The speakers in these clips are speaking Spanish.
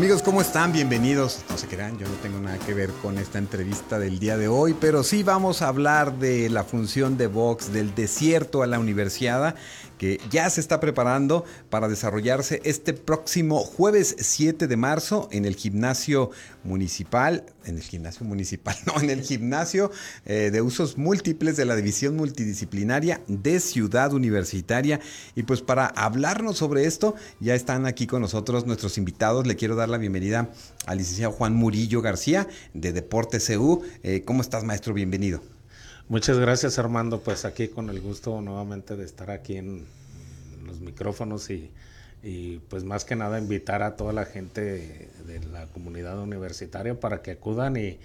Amigos, ¿cómo están? Bienvenidos. No se crean, yo no tengo nada que ver con esta entrevista del día de hoy, pero sí vamos a hablar de la función de Vox, del desierto a la universidad, que ya se está preparando para desarrollarse este próximo jueves 7 de marzo en el gimnasio municipal, en el gimnasio municipal, no, en el gimnasio eh, de usos múltiples de la División Multidisciplinaria de Ciudad Universitaria. Y pues para hablarnos sobre esto, ya están aquí con nosotros nuestros invitados. Le quiero dar la bienvenida al licenciado Juan Murillo García de Deporte CU. Eh, ¿Cómo estás, maestro? Bienvenido. Muchas gracias, Armando. Pues aquí con el gusto nuevamente de estar aquí en los micrófonos y, y pues más que nada invitar a toda la gente de la comunidad universitaria para que acudan y,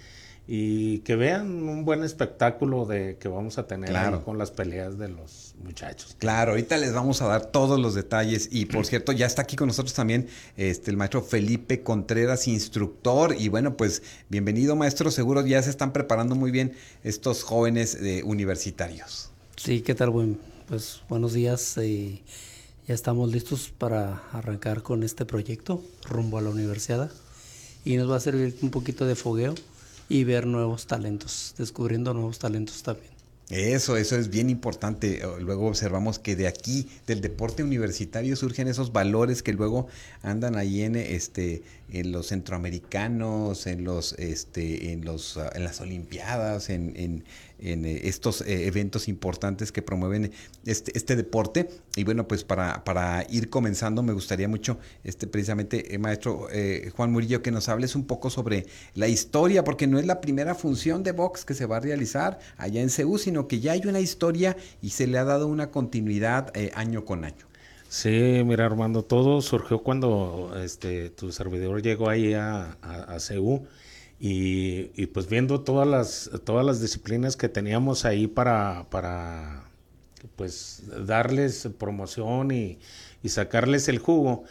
y que vean un buen espectáculo de que vamos a tener con las peleas de los muchachos. Claro, ahorita les vamos a dar todos los detalles y por cierto ya está aquí con nosotros también este el maestro Felipe Contreras, instructor y bueno pues bienvenido maestro, seguro ya se están preparando muy bien estos jóvenes eh, universitarios. Sí, ¿qué tal? Buen, pues buenos días. Eh, ya estamos listos para arrancar con este proyecto rumbo a la universidad y nos va a servir un poquito de fogueo y ver nuevos talentos, descubriendo nuevos talentos también. Eso, eso es bien importante. Luego observamos que de aquí, del deporte universitario, surgen esos valores que luego andan ahí en este, en los centroamericanos, en los, este, en los, en las olimpiadas, en, en eh, estos eh, eventos importantes que promueven este, este deporte. Y bueno, pues para, para ir comenzando, me gustaría mucho, este, precisamente, eh, maestro Juan Murillo, que nos hables un poco sobre la historia, porque no es la primera función de box que se va a realizar allá en CEU, sino que ya hay una historia y se le ha dado una continuidad año con año. Sí, mira Armando, todo surgió cuando este, tu servidor llegó ahí a, a, a CEU y, pues viendo todas las, todas las disciplinas que teníamos ahí para, para pues darles promoción y, y sacarles el jugo.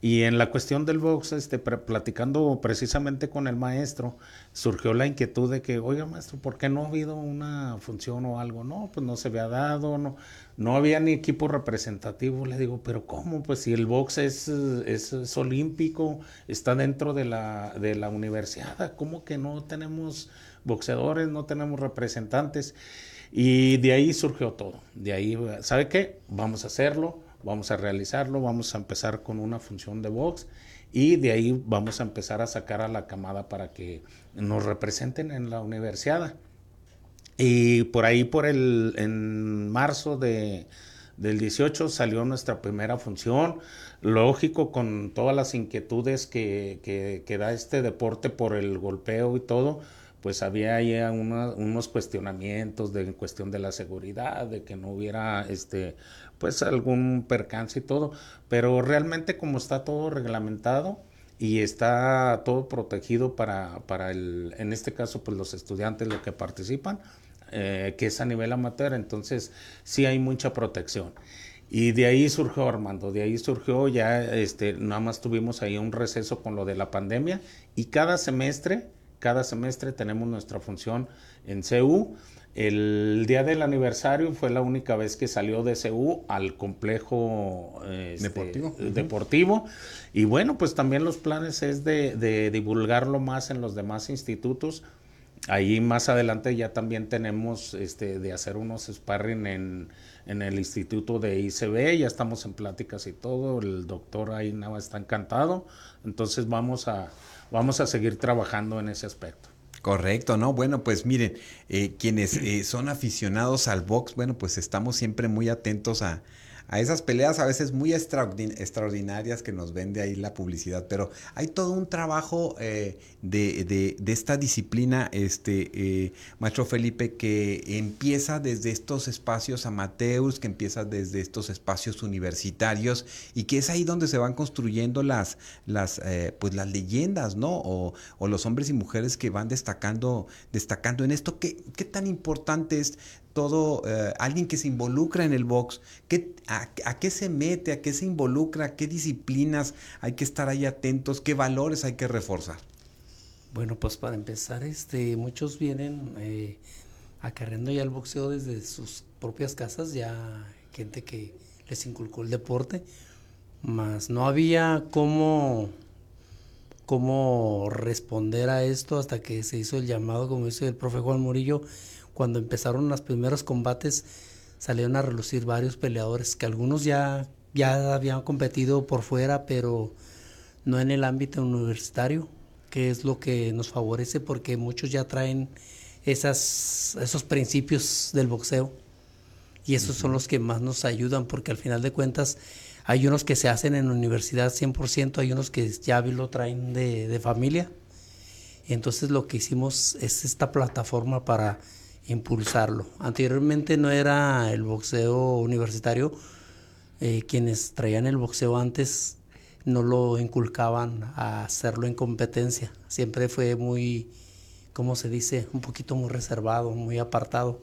Y en la cuestión del box, este, platicando precisamente con el maestro, surgió la inquietud de que, oiga maestro, ¿por qué no ha habido una función o algo? No, pues no se había dado, no, no había ni equipo representativo. Le digo, pero ¿cómo? Pues si el box es, es, olímpico, está dentro de la, de la universidad, ¿cómo que no tenemos boxeadores, no tenemos representantes? Y de ahí surgió todo. De ahí, ¿sabe qué? Vamos a hacerlo, vamos a realizarlo, vamos a empezar con una función de box y de ahí vamos a empezar a sacar a la camada para que nos representen en la universidad. Y por ahí, por el, en marzo de, del 18 salió nuestra primera función, lógico con todas las inquietudes que, que, da este deporte por el golpeo y todo, pues había ahí unos cuestionamientos de en cuestión de la seguridad, de que no hubiera este pues algún percance y todo, pero realmente como está todo reglamentado, y está todo protegido para, para el, en este caso, pues los estudiantes los que participan, eh, que es a nivel amateur, entonces sí hay mucha protección. Y de ahí surgió Armando, de ahí surgió ya, este, nada más tuvimos ahí un receso con lo de la pandemia y cada semestre, cada semestre tenemos nuestra función en CU. El día del aniversario fue la única vez que salió de CU al complejo este, deportivo. deportivo. Y bueno, pues también los planes es de, de divulgarlo más en los demás institutos Ahí más adelante ya también tenemos este, de hacer unos sparring en, en el instituto de ICB, ya estamos en pláticas y todo, el doctor ahí nada está encantado, entonces vamos a, vamos a seguir trabajando en ese aspecto. Correcto, ¿no? Bueno, pues miren, eh, quienes eh, son aficionados al box, bueno, pues estamos siempre muy atentos a, a esas peleas a veces muy extraordinarias que nos vende ahí la publicidad, pero hay todo un trabajo eh, de, de, esta disciplina, este eh, maestro Felipe, que empieza desde estos espacios amateurs, que empieza desde estos espacios universitarios y que es ahí donde se van construyendo las, las, eh, pues las leyendas, ¿no? O, o, los hombres y mujeres que van destacando, destacando en esto. ¿Qué, qué tan importante es todo, eh, alguien que se involucra en el box, ¿qué, a, qué se mete, a qué se involucra, qué disciplinas hay que estar ahí atentos, qué valores hay que reforzar. Bueno, pues para empezar, este, muchos vienen eh, acarreando ya el boxeo desde sus propias casas, ya gente que les inculcó el deporte, más no había cómo, cómo responder a esto hasta que se hizo el llamado, como dice el profe Juan Murillo, cuando empezaron los primeros combates salieron a relucir varios peleadores que algunos ya, ya habían competido por fuera, pero no en el ámbito universitario, que es lo que nos favorece porque muchos ya traen esas, esos principios del boxeo y esos son los que más nos ayudan porque al final de cuentas hay unos que se hacen en universidad 100%, hay unos que ya lo traen de, de familia. Entonces lo que hicimos es esta plataforma para impulsarlo. Anteriormente no era el boxeo universitario, eh, quienes traían el boxeo antes no lo inculcaban a hacerlo en competencia, siempre fue muy, ¿cómo se dice? Un poquito muy reservado, muy apartado.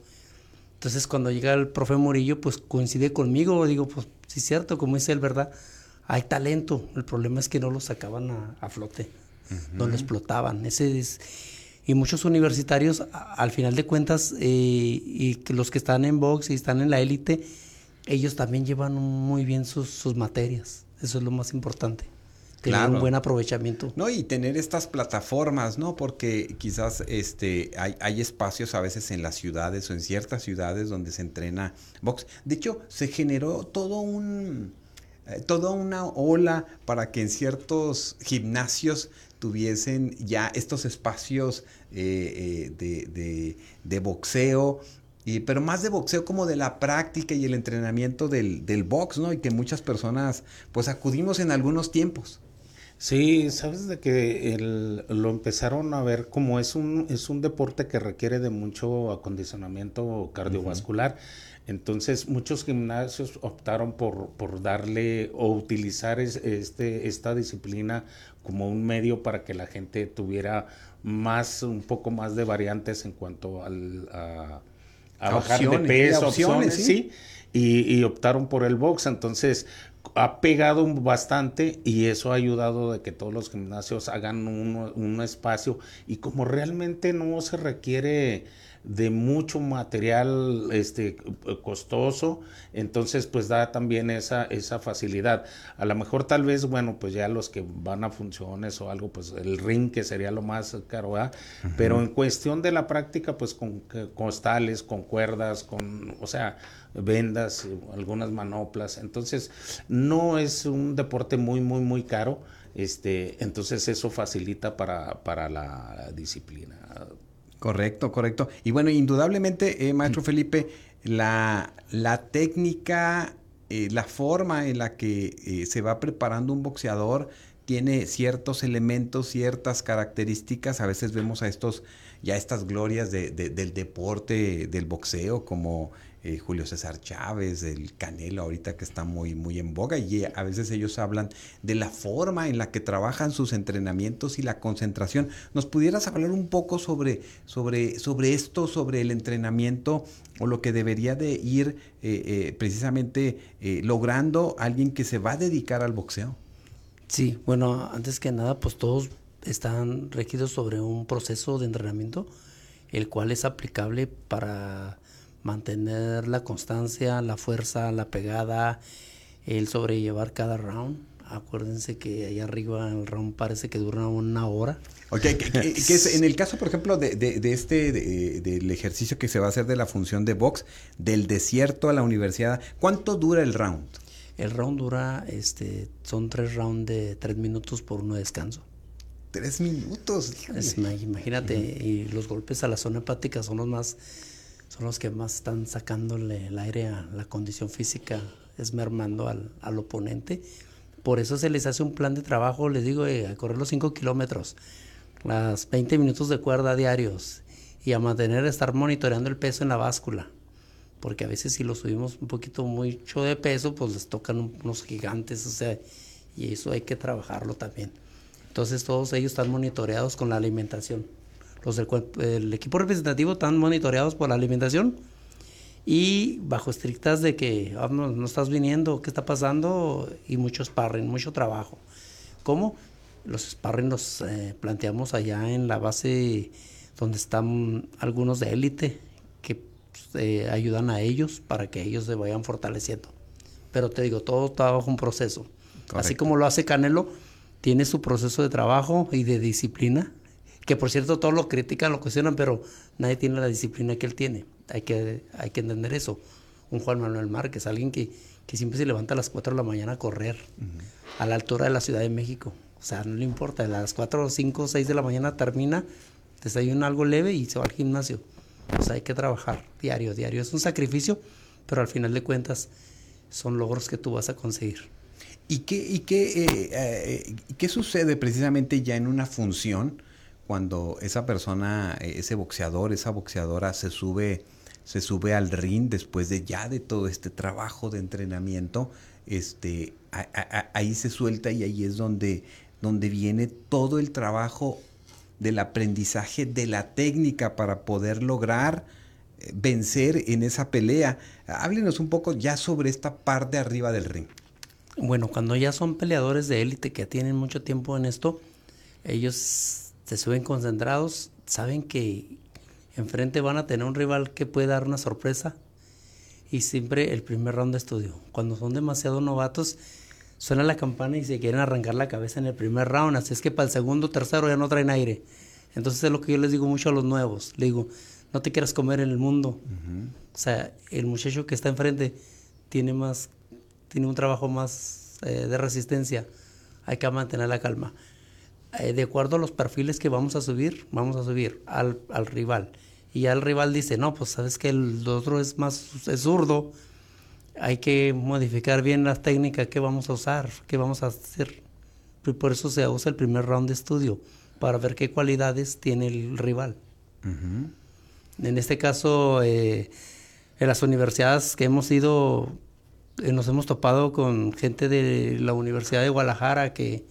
Entonces cuando llega el profe Murillo, pues coincide conmigo, digo, pues sí es cierto, como dice él, ¿verdad? Hay talento, el problema es que no lo sacaban a, flote, no lo explotaban. Ese es, y muchos universitarios, al final de cuentas, eh, y los que están en box y están en la élite, ellos también llevan muy bien sus, materias. Eso es lo más importante. Tener un buen aprovechamiento. No, y tener estas plataformas, ¿no? Porque quizás este hay, hay espacios a veces en las ciudades o en ciertas ciudades donde se entrena box. De hecho, se generó todo un eh, toda una ola para que en ciertos gimnasios tuviesen ya estos espacios eh, eh, de, boxeo, y, pero más de boxeo como de la práctica y el entrenamiento del, del box, ¿no? Y que muchas personas pues acudimos en algunos tiempos. Sí, sabes de que lo empezaron a ver como es un, es un deporte que requiere de mucho acondicionamiento cardiovascular. Entonces muchos gimnasios optaron por, por darle o utilizar este, esta disciplina como un medio para que la gente tuviera más, un poco más de variantes en cuanto al, a, bajar de peso, opciones, ¿sí? Y, optaron por el box. Entonces, ha pegado bastante y eso ha ayudado de que todos los gimnasios hagan un, un espacio. Y como realmente no se requiere de mucho material este costoso, entonces pues da también esa, esa facilidad. A lo mejor tal vez, bueno, pues ya los que van a funciones o algo, pues el ring que sería lo más caro, pero en cuestión de la práctica, pues con costales, con cuerdas, con, o sea, vendas, algunas manoplas, entonces no es un deporte muy, muy, muy caro. Este, entonces eso facilita para, para la disciplina. Correcto, correcto. Y bueno, indudablemente, eh, maestro Felipe, la, la técnica, eh, la forma en la que eh, se va preparando un boxeador tiene ciertos elementos, ciertas características. A veces vemos a estos, ya estas glorias de, del deporte, del boxeo, como eh, Julio César Chávez, el Canelo ahorita que está muy, muy en boga y a veces ellos hablan de la forma en la que trabajan sus entrenamientos y la concentración. ¿Nos pudieras hablar un poco sobre, sobre, sobre esto, sobre el entrenamiento o lo que debería de ir eh, eh, precisamente logrando alguien que se va a dedicar al boxeo? Sí, bueno, antes que nada, pues todos están regidos sobre un proceso de entrenamiento, el cual es aplicable para mantener la constancia, la fuerza, la pegada, el sobrellevar cada round. Acuérdense que ahí arriba el round parece que dura una hora. Ok, que, es, en el caso, por ejemplo, de, de, este, del ejercicio que se va a hacer de la función de box, del desierto a la universidad, ¿cuánto dura el round? El round dura, este, son tres rounds de tres minutos por uno de descanso. Tres minutos. imagínate, y los golpes a la zona hepática son los más son los que más están sacándole el aire a la condición física es mermando al, al oponente. Por eso se les hace un plan de trabajo, les digo, eh, a correr los 5 kilómetros, las 20 minutos de cuerda diarios y a mantener, estar monitoreando el peso en la báscula. Porque a veces si lo subimos un poquito mucho de peso, pues les tocan unos gigantes, o sea, y eso hay que trabajarlo también. Entonces todos ellos están monitoreados con la alimentación. Los del el equipo representativo están monitoreados por la alimentación y bajo estrictas de que ah, no, estás viniendo, qué está pasando y mucho sparring, mucho trabajo. ¿Cómo? Los sparring los eh, planteamos allá en la base donde están algunos de élite que pues, eh, ayudan a ellos para que ellos se vayan fortaleciendo. Pero te digo, todo está bajo un proceso. Así como lo hace Canelo, tiene su proceso de trabajo y de disciplina, que por cierto todos lo critican, lo cuestionan, pero nadie tiene la disciplina que él tiene. Hay que, hay que entender eso. Un Juan Manuel Márquez, alguien que, que siempre se levanta a las 4 de la mañana a correr, a la altura de la Ciudad de México. O sea, no le importa, a las 4, 5, 6 de la mañana termina, desayuna algo leve y se va al gimnasio. O sea, hay que trabajar diario, diario. Es un sacrificio, pero al final de cuentas son logros que tú vas a conseguir. ¿Y qué, y qué, eh, eh, qué sucede precisamente ya en una función cuando esa persona, ese boxeador, esa boxeadora se sube, se sube al ring después de ya de todo este trabajo de entrenamiento? Este, ahí se suelta y ahí es donde, donde viene todo el trabajo del aprendizaje de la técnica para poder lograr eh, vencer en esa pelea. Háblenos un poco ya sobre esta parte arriba del ring. Bueno, cuando ya son peleadores de élite que tienen mucho tiempo en esto, ellos se suben concentrados, saben que enfrente van a tener un rival que puede dar una sorpresa y siempre el primer round de estudio. Cuando son demasiado novatos, suena la campana y se quieren arrancar la cabeza en el primer round, así es que para el segundo, tercero ya no traen aire. Entonces es lo que yo les digo mucho a los nuevos, le digo, no te quieras comer en el mundo. O sea, el muchacho que está enfrente tiene más tiene un trabajo más eh, de resistencia, hay que mantener la calma. Eh, de acuerdo a los perfiles que vamos a subir, vamos a subir al, al rival. Y ya el rival dice, no, pues sabes que el otro es más es zurdo, hay que modificar bien las técnicas que vamos a usar, qué vamos a hacer. Y por eso se usa el primer round de estudio, para ver qué cualidades tiene el rival. En este caso, eh, en las universidades que hemos ido eh, nos hemos topado con gente de la Universidad de Guadalajara que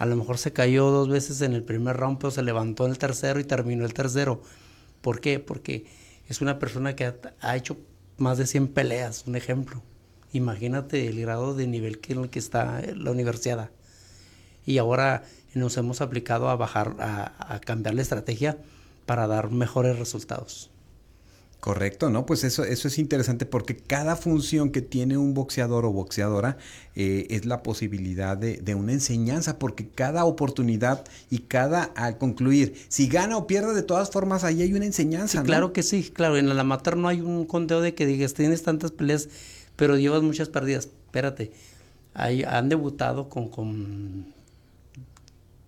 a lo mejor se cayó dos veces en el primer round, pero se levantó en el tercero y terminó el tercero. ¿Por qué? Porque es una persona que ha, hecho más de 100 peleas, un ejemplo. Imagínate el grado de nivel que en el que está la universidad. Y ahora nos hemos aplicado a bajar, a cambiar la estrategia para dar mejores resultados. Correcto, ¿no? Pues eso, eso es interesante porque cada función que tiene un boxeador o boxeadora eh, es la posibilidad de, una enseñanza, porque cada oportunidad y cada al concluir, si gana o pierde, de todas formas ahí hay una enseñanza. Sí, claro que sí, claro, en la amateur no hay un conteo de que digas, tienes tantas peleas, pero llevas muchas pérdidas. Espérate, hay, han debutado con, con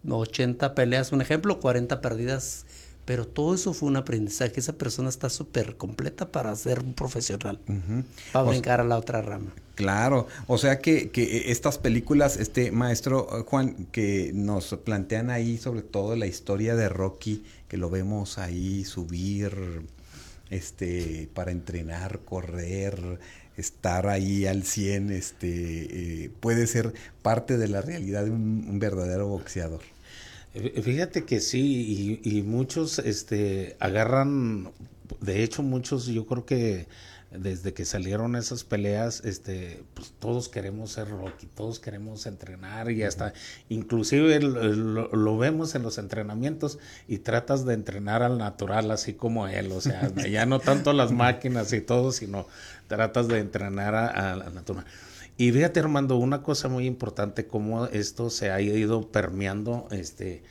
80 peleas, un ejemplo, 40 perdidas pero todo eso fue un aprendizaje. Esa persona está súper completa para ser un profesional, para brincar a la otra rama. Claro, o sea que, que, estas películas, este maestro eh, Juan, que nos plantean ahí sobre todo la historia de Rocky, que lo vemos ahí subir, este, para entrenar, correr, estar ahí al 100, este, eh, puede ser parte de la realidad de un verdadero boxeador. Fíjate que sí, y, muchos este, agarran, de hecho muchos yo creo que desde que salieron esas peleas, este, pues todos queremos ser Rocky, todos queremos entrenar y hasta, inclusive lo, vemos en los entrenamientos y tratas de entrenar al natural así como él, o sea, ya no tanto las máquinas y todo, sino tratas de entrenar al natural. Y fíjate, Armando, una cosa muy importante, cómo esto se ha ido permeando, este,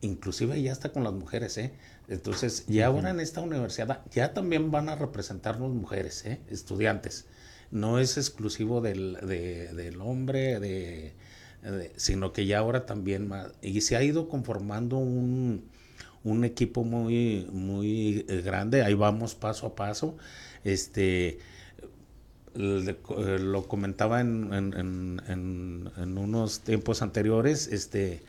inclusive ya está con las mujeres, ¿eh? Entonces, ya ahora en esta universidad, ya también van a representarnos mujeres, ¿eh? Estudiantes. No es exclusivo del, del hombre, de, sino que ya ahora también más. Y se ha ido conformando un, un equipo muy, muy eh, grande, ahí vamos paso a paso. Este lo comentaba en, en, en, en, unos tiempos anteriores, este,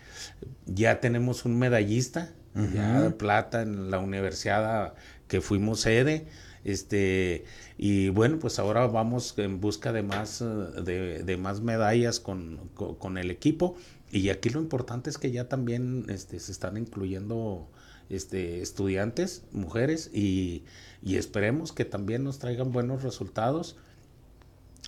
ya tenemos un medallista, ya de plata en la universidad que fuimos sede, este, y bueno, pues ahora vamos en busca de más, de, de más medallas con, con, el equipo, y aquí lo importante es que ya también este, se están incluyendo este, estudiantes, mujeres, y, y esperemos que también nos traigan buenos resultados.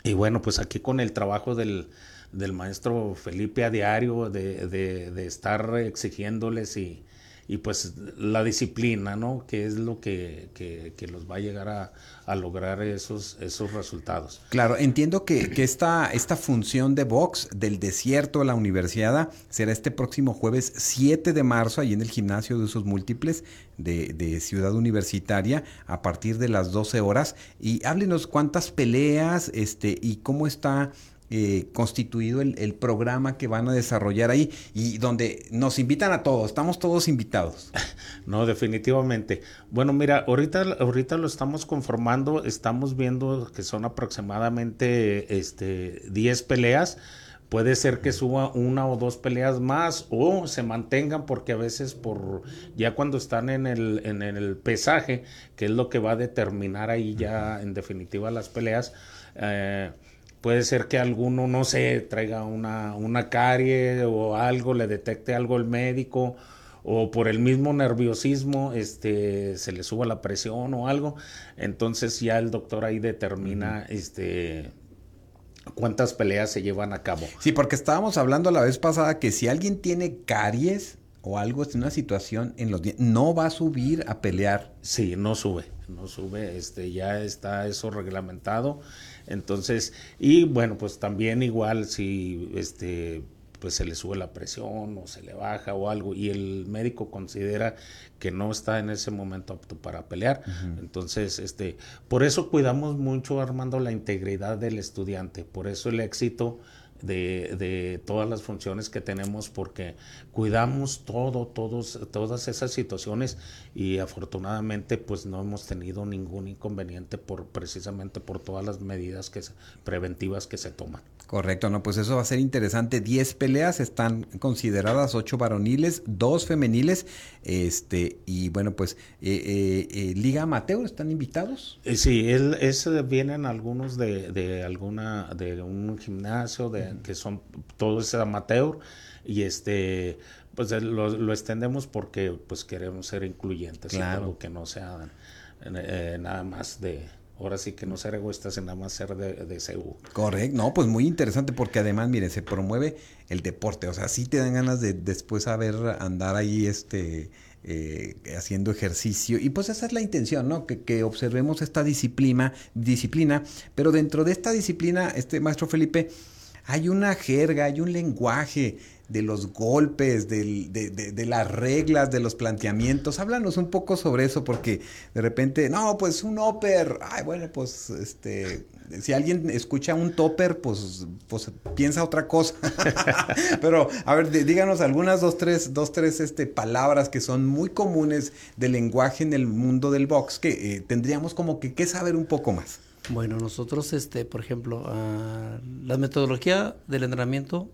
Y bueno, pues aquí con el trabajo del, del maestro Felipe a diario, de, de, de estar exigiéndoles y, y pues la disciplina, ¿no? Que es lo que, que, los va a llegar a, a, lograr esos, esos resultados. Claro, entiendo que, que esta, esta función de box del desierto a la universidad será este próximo jueves 7 de marzo, ahí en el gimnasio de usos múltiples de, de Ciudad Universitaria, a partir de las 12 horas. Y háblenos cuántas peleas este, y cómo está eh, constituido el, programa que van a desarrollar ahí y donde nos invitan a todos, estamos todos invitados. No, definitivamente. Bueno, mira, ahorita, ahorita lo estamos conformando, estamos viendo que son aproximadamente este, 10 peleas. Puede ser que suba una o dos peleas más o se mantengan porque a veces por ya cuando están en el, en el pesaje, que es lo que va a determinar ahí ya en definitiva las peleas, eh, Puede ser que alguno, no sé, traiga una, una carie o algo, le detecte algo el médico o por el mismo nerviosismo este, se le suba la presión o algo. Entonces ya el doctor ahí determina este, cuántas peleas se llevan a cabo. Sí, porque estábamos hablando la vez pasada que si alguien tiene caries o algo, en una situación en los dientes, no va a subir a pelear. Sí, no sube, no sube, este, ya está eso reglamentado entonces, y bueno, pues también igual si este pues se le sube la presión o se le baja o algo y el médico considera que no está en ese momento apto para pelear. Entonces, este, por eso cuidamos mucho Armando la integridad del estudiante, por eso el éxito de, de, todas las funciones que tenemos porque cuidamos todo, todos, todas esas situaciones y afortunadamente pues no hemos tenido ningún inconveniente por precisamente por todas las medidas que preventivas que se toman. Correcto, no, pues eso va a ser interesante. 10 peleas están consideradas, 8 varoniles, 2 femeniles, este, y bueno, pues, eh, eh, eh, Liga Amateur, ¿están invitados? sí, él, vienen algunos de, de, alguna, de un gimnasio, de, que son, todo es amateur, y este, pues lo, lo extendemos porque pues queremos ser incluyentes, claro. que no sea nada más de ahora sí que no ser egoístas en nada más ser de, de CEU. Correcto, no, pues muy interesante porque además, miren, se promueve el deporte, o sea, sí te dan ganas de después saber andar ahí, este, eh, haciendo ejercicio y pues esa es la intención, ¿no? Que, que, observemos esta disciplina, disciplina, pero dentro de esta disciplina, este maestro Felipe, hay una jerga, hay un lenguaje, de los golpes, de, de, las reglas, de los planteamientos. Háblanos un poco sobre eso, porque de repente, no, pues un upper, ay, bueno, pues este, si alguien escucha un topper, pues, pues piensa otra cosa. Pero, a ver, díganos algunas dos, tres, dos, tres este, palabras que son muy comunes del lenguaje en el mundo del box, que eh, tendríamos como que, que saber un poco más. Bueno, nosotros, este, por ejemplo, uh, la metodología del entrenamiento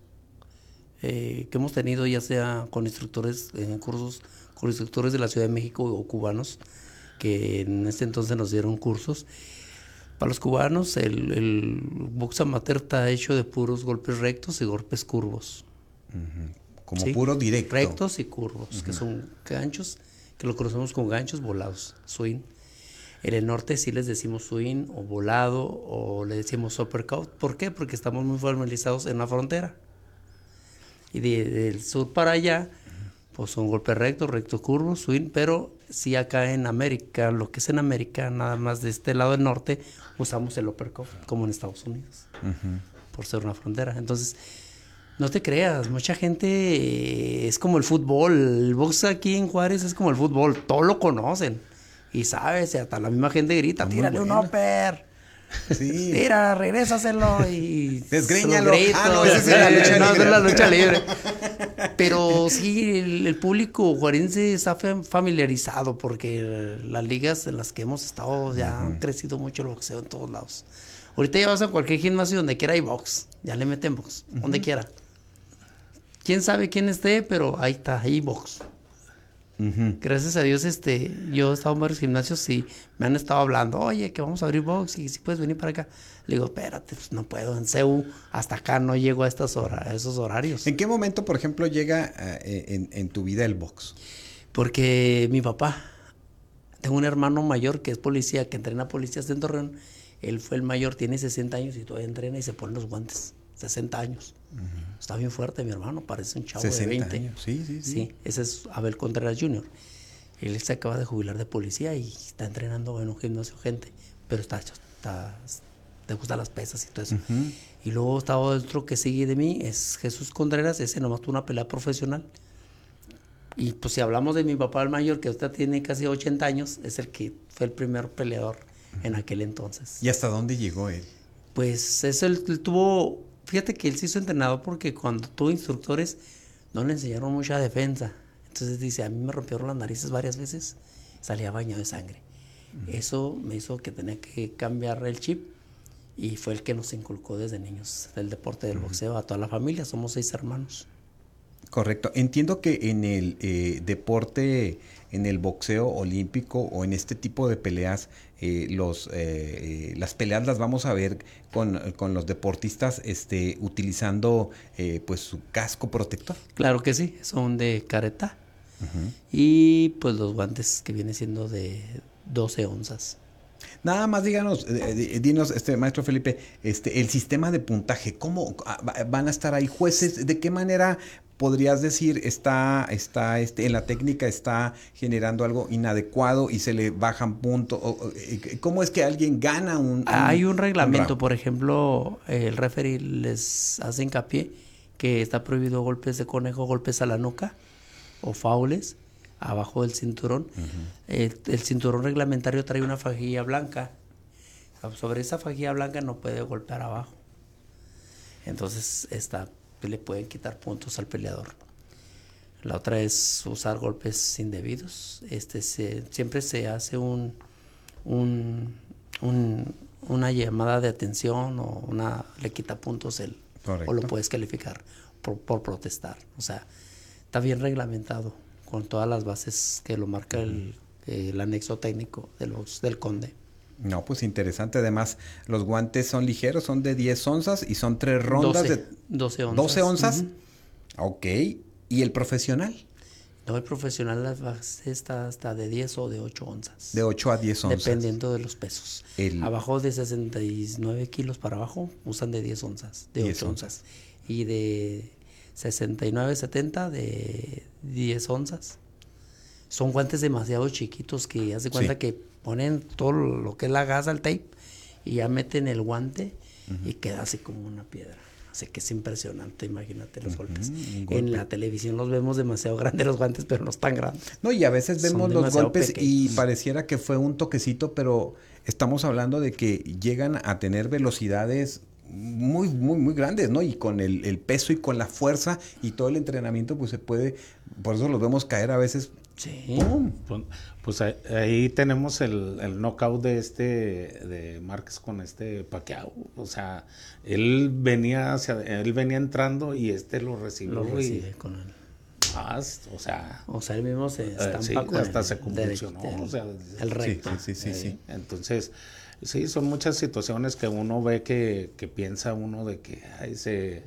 eh, que hemos tenido, ya sea con instructores en cursos, con instructores de la Ciudad de México o cubanos, que en ese entonces nos dieron cursos. Para los cubanos, el, el box amateur está hecho de puros golpes rectos y golpes curvos. Como puro directo. Rectos y curvos, que son ganchos, que lo conocemos como ganchos volados, swing. En el norte sí les decimos swing o volado o le decimos uppercut. ¿Por qué? Porque estamos muy formalizados en la frontera. Y del sur para allá, pues son golpes rectos, rectos curvos, swing, pero si acá en América, lo que es en América, nada más de este lado del norte, usamos el uppercut, como en Estados Unidos, por ser una frontera. Entonces, no te creas, mucha gente eh, es como el fútbol, el box aquí en Juárez es como el fútbol, todos lo conocen. Y sabes, hasta la misma gente grita, tírale un upper. Sí. Tira, regrésaselo y. Desgreñalo. Ah, no, esa es la lucha libre. No, es la lucha libre. Pero sí, el, público juarense está familiarizado porque las ligas en las que hemos estado ya han crecido mucho el boxeo en todos lados. Ahorita ya vas a cualquier gimnasio donde quiera hay box. Ya le meten box. Donde quiera. Quién sabe quién esté, pero ahí está, hay box. Gracias a Dios, este, yo he estado en varios gimnasios y me han estado hablando, oye, que vamos a abrir box y si puedes venir para acá. Le digo, espérate, pues no puedo, en CEU hasta acá no llego a, estas horas, a esos horarios. ¿En qué momento, por ejemplo, llega eh, en, en, tu vida el box? Porque mi papá, tengo un hermano mayor que es policía, que entrena policías en Torreón, él fue el mayor, tiene 60 años y todavía entrena y se pone los guantes, 60 años. Está bien fuerte mi hermano, parece un chavo de 20. Años. Sí, sí, sí, sí. ese es Abel Contreras Jr. Él se acaba de jubilar de policía y está entrenando en un gimnasio gente, pero está, está te gustan las pesas y todo eso. Y luego está otro que sigue de mí, es Jesús Contreras, ese nomás tuvo una pelea profesional. Y pues si hablamos de mi papá el mayor, que usted tiene casi 80 años, es el que fue el primer peleador en aquel entonces. ¿Y hasta dónde llegó él? Pues eso él tuvo Fíjate que él se hizo entrenado porque cuando tuvo instructores no le enseñaron mucha defensa. Entonces dice, a mí me rompieron las narices varias veces, salía bañado de sangre. Eso me hizo que tenía que cambiar el chip y fue el que nos inculcó desde niños el deporte del boxeo a toda la familia. Somos seis hermanos. Correcto. Entiendo que en el eh, deporte, en el boxeo olímpico o en este tipo de peleas, eh, los, eh, las peleas las vamos a ver con, los deportistas este, utilizando pues su casco protector. Claro que sí, son de careta. Y pues los guantes que vienen siendo de 12 onzas. Nada más díganos, dinos, este maestro Felipe, este, el sistema de puntaje, ¿cómo ah, van a estar ahí jueces? ¿De qué manera podrías decir está, está este, en la técnica está generando algo inadecuado y se le bajan puntos? Eh, ¿Cómo es que alguien gana un... Hay un reglamento, por ejemplo, el referee les hace hincapié que está prohibido golpes de conejo, golpes a la nuca o faules abajo del cinturón. el, el, cinturón reglamentario trae una fajilla blanca. Sobre esa fajilla blanca no puede golpear abajo. Entonces está que le pueden quitar puntos al peleador. La otra es usar golpes indebidos. Este se, siempre se hace un, un, una llamada de atención o una le quita puntos él o lo puedes calificar por, protestar. O sea, está bien reglamentado con todas las bases que lo marca el, el anexo técnico de los, del conde. No, pues interesante. Además, los guantes son ligeros, son de 10 onzas y son tres rondas de 12 onzas. 12 onzas. Ok. ¿Y el profesional? No, el profesional está hasta de 10 o de 8 onzas. De 8 a 10 onzas. Dependiendo de los pesos. Abajo de 69 kilos para abajo usan de 10 onzas, de 8 onzas. Y de 69, 70 de 10 onzas. Son guantes demasiado chiquitos que hace cuenta que ponen todo lo que es la gasa, el tape, y ya meten el guante y queda así como una piedra. Así que es impresionante, imagínate los golpes. En la televisión los vemos demasiado grandes los guantes, pero no están grandes. No, y a veces vemos los golpes y pareciera que fue un toquecito, pero estamos hablando de que llegan a tener velocidades muy, muy, muy grandes, ¿no? Y con el, el, peso y con la fuerza y todo el entrenamiento, pues se puede, por eso los vemos caer a veces. Sí. Pues, pues ahí, tenemos el, el, knockout de este, de Márquez con este Pacquiao. O sea, él venía hacia, él venía entrando y este lo recibió. Lo recibe con él. o sea. O sea, él mismo se eh, estampa hasta se convulsionó. o sea, el recto. Sí, sí, sí, sí. Entonces, Sí, son muchas situaciones que uno ve que, piensa uno de que ay, se...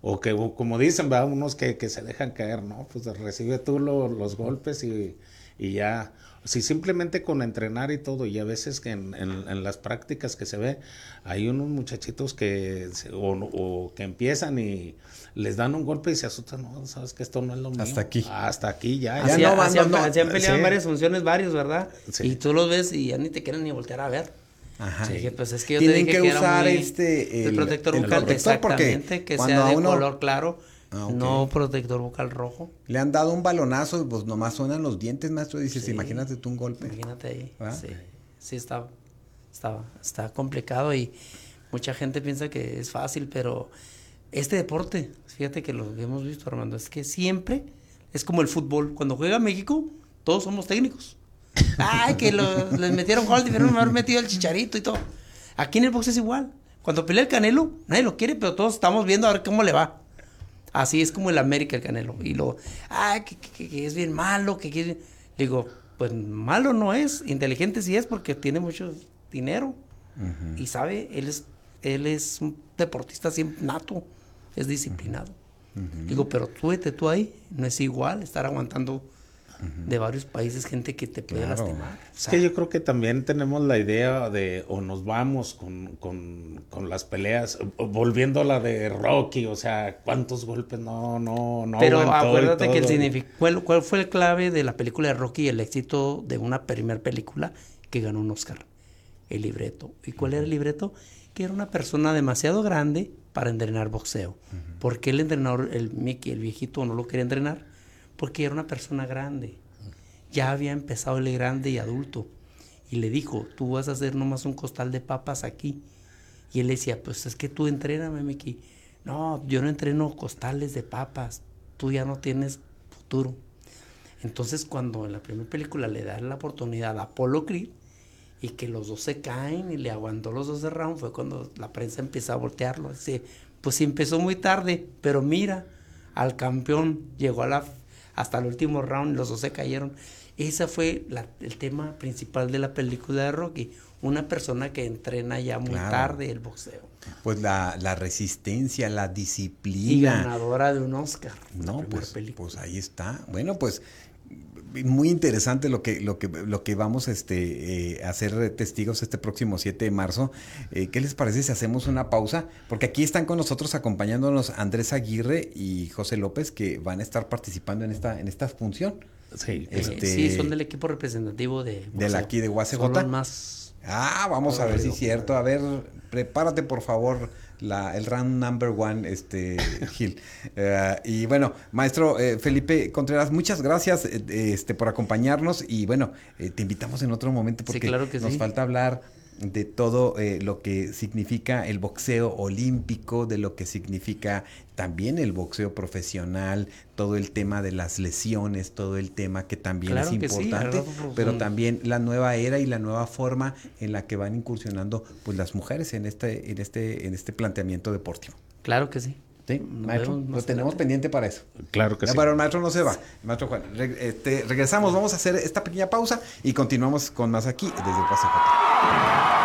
O que, como dicen, va unos que, se dejan caer, ¿no? Pues recibe tú los golpes y, ya... Si simplemente con entrenar y todo, y a veces que en, las prácticas que se ve, hay unos muchachitos que o, que empiezan y les dan un golpe y se asustan, no, sabes que esto no es lo mío. Hasta aquí. hasta aquí ya. ya no, hacían, peleado varias funciones, varios, ¿verdad? Y tú los ves y ya ni te quieren ni voltear a ver. Ajá. pues es que yo Tienen te dije que, usar este el, protector bucal exactamente que sea de color claro ah, no protector bucal rojo. Le han dado un balonazo pues nomás suenan los dientes maestro dices imagínate tú un golpe. Imagínate ahí sí. Sí está está está complicado y mucha gente piensa que es fácil pero este deporte fíjate que lo que hemos visto Armando es que siempre es como el fútbol. Cuando juega México todos somos técnicos. Ay, que les metieron gol, debieron haber metido el chicharito y todo. Aquí en el box es igual. Cuando pelea el Canelo, nadie lo quiere, pero todos estamos viendo a ver cómo le va. Así es como el América el Canelo. Y lo, ah, que, que- que es bien malo, que, que- Digo, pues malo no es, inteligente sí es porque tiene mucho dinero. Y sabe, él es, él es un deportista siempre nato, es disciplinado. Digo, pero tú vete tú ahí, no es igual estar aguantando de varios países gente que te puede Claro. lastimar. O Es que yo creo que también tenemos la idea de o nos vamos con, con- con las peleas, volviendo a la de Rocky, o sea, cuántos golpes, no, no, no. Pero acuérdate que el todo. signific- ¿cuál, cuál fue el clave de la película de Rocky y el éxito de una primera película que ganó un Oscar? El libreto. ¿Y cuál era el libreto? Que era una persona demasiado grande para entrenar boxeo. ¿Por qué el entrenador, el Mickey, el viejito, no lo quería entrenar? Porque era una persona grande. Ya había empezado el grande y adulto. Y le dijo, tú vas a hacer nomás un costal de papas aquí. Y él decía, pues es que tú entréname, Mickey. No, yo no entreno costales de papas. Tú ya no tienes futuro. Entonces, cuando en la primera película le dan la oportunidad a Apollo Creed y que los dos se caen y le aguantó los dos de round, fue cuando la prensa empieza a voltearlo. Dice, pues sí empezó muy tarde, pero mira, al campeón llegó a la, hasta el último round y los dos se cayeron. Ese fue la- el tema principal de la película de Rocky. Una persona que entrena ya muy Claro. tarde el boxeo. Pues la, la resistencia, la Y disciplina. ganadora de un Oscar. No, primera pues, película. pues ahí está. Bueno, pues muy interesante lo que, lo que, lo que vamos este, eh, a hacer testigos este próximo 7 de marzo. Eh, ¿Qué les parece si hacemos una pausa? Porque aquí están con nosotros acompañándonos Andrés Aguirre y José López, que van a estar participando en esta, en esta función. Sí, Eh, este- sí, son del equipo representativo de Del boxeo. aquí de UACJ. Más Ah, vamos a ver si es cierto. A ver, prepárate por favor la, el round number one, este, Gil. Eh, y bueno, maestro eh, Felipe Contreras, muchas gracias eh, este, por acompañarnos y bueno, eh, te invitamos en otro momento porque claro que nos sí. falta hablar de todo eh, lo que significa el boxeo olímpico, de lo que significa también el boxeo profesional, todo el tema de las lesiones, todo el tema que también Claro es que importante, pero también la nueva era y la nueva forma en la que van incursionando pues las mujeres en este en este en este planteamiento deportivo. Claro que sí. Sí, Nos maestro, lo tenemos adelante. pendiente para eso. Claro que Ya, sí. Pero el maestro no se va. Maestro Juan, re- este, regresamos, vamos a hacer esta pequeña pausa y continuamos con más aquí desde UACJ.